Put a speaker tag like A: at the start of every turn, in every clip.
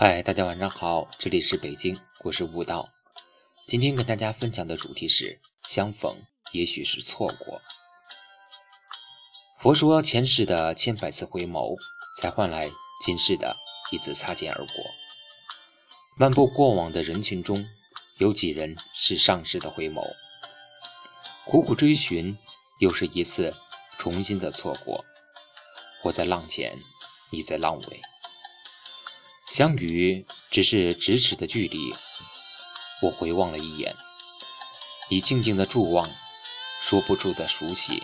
A: 嗨，大家晚上好，这里是北京，我是悟道。今天跟大家分享的主题是相逢，也许是错过。佛说前世的千百次回眸，才换来今世的一次擦肩而过。漫步过往的人群中，有几人是上世的回眸？苦苦追寻，又是一次重新的错过。我在浪前，你在浪尾。相遇只是咫尺的距离，我回望了一眼，你静静的伫望，说不出的熟悉，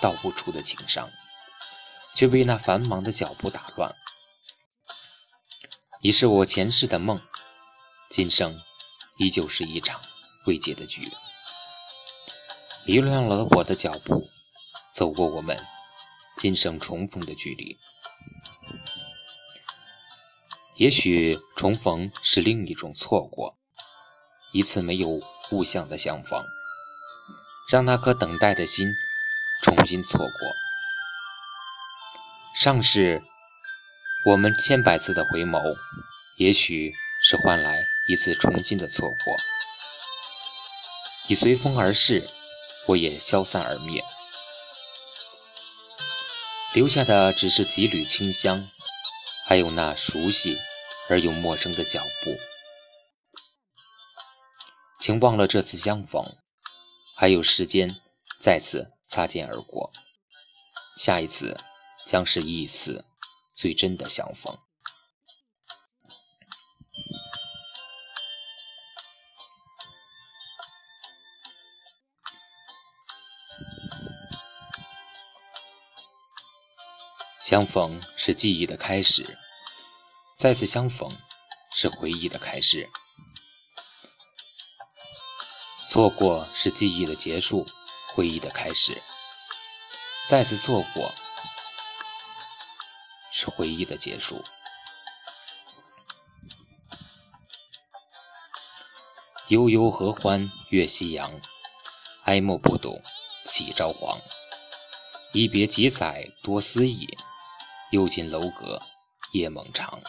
A: 道不出的情伤，却被那繁忙的脚步打乱。你是我前世的梦，今生依旧是一场未结的局。迷乱了我的脚步，走过我们今生重逢的距离。也许重逢是另一种错过，一次没有物象的相逢，让那颗等待的心重新错过。上世我们千百次的回眸，也许是换来一次重新的错过。你随风而逝，我也消散而灭，留下的只是几缕清香。还有那熟悉而又陌生的脚步，请忘了这次相逢，还有时间再次擦肩而过，下一次将是一次最真的相逢。相逢是记忆的开始，再次相逢是回忆的开始。错过是记忆的结束，回忆的开始。再次错过是回忆的结束。悠悠合欢月夕阳，哀莫不懂起朝黄。一别几载多思忆。又见楼阁夜梦长。